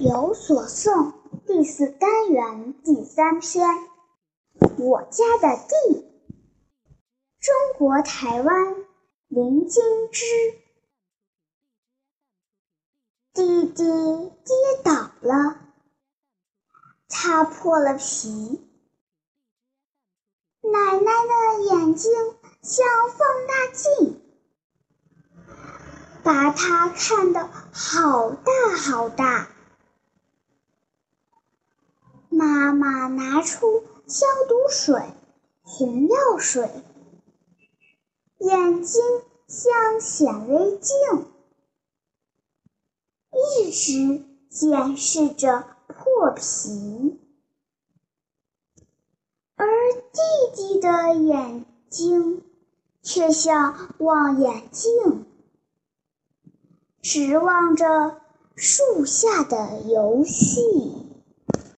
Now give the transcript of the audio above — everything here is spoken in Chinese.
有所诵第四单元第三篇，我家的地，中国台湾林金枝。弟弟跌倒了，擦破了皮，奶奶的眼睛像放大镜。把它看得好大好大。妈妈拿出消毒水、红药水，眼睛像显微镜，一直检视着破皮，而弟弟的眼睛却像望远镜。指望着树下的游戏。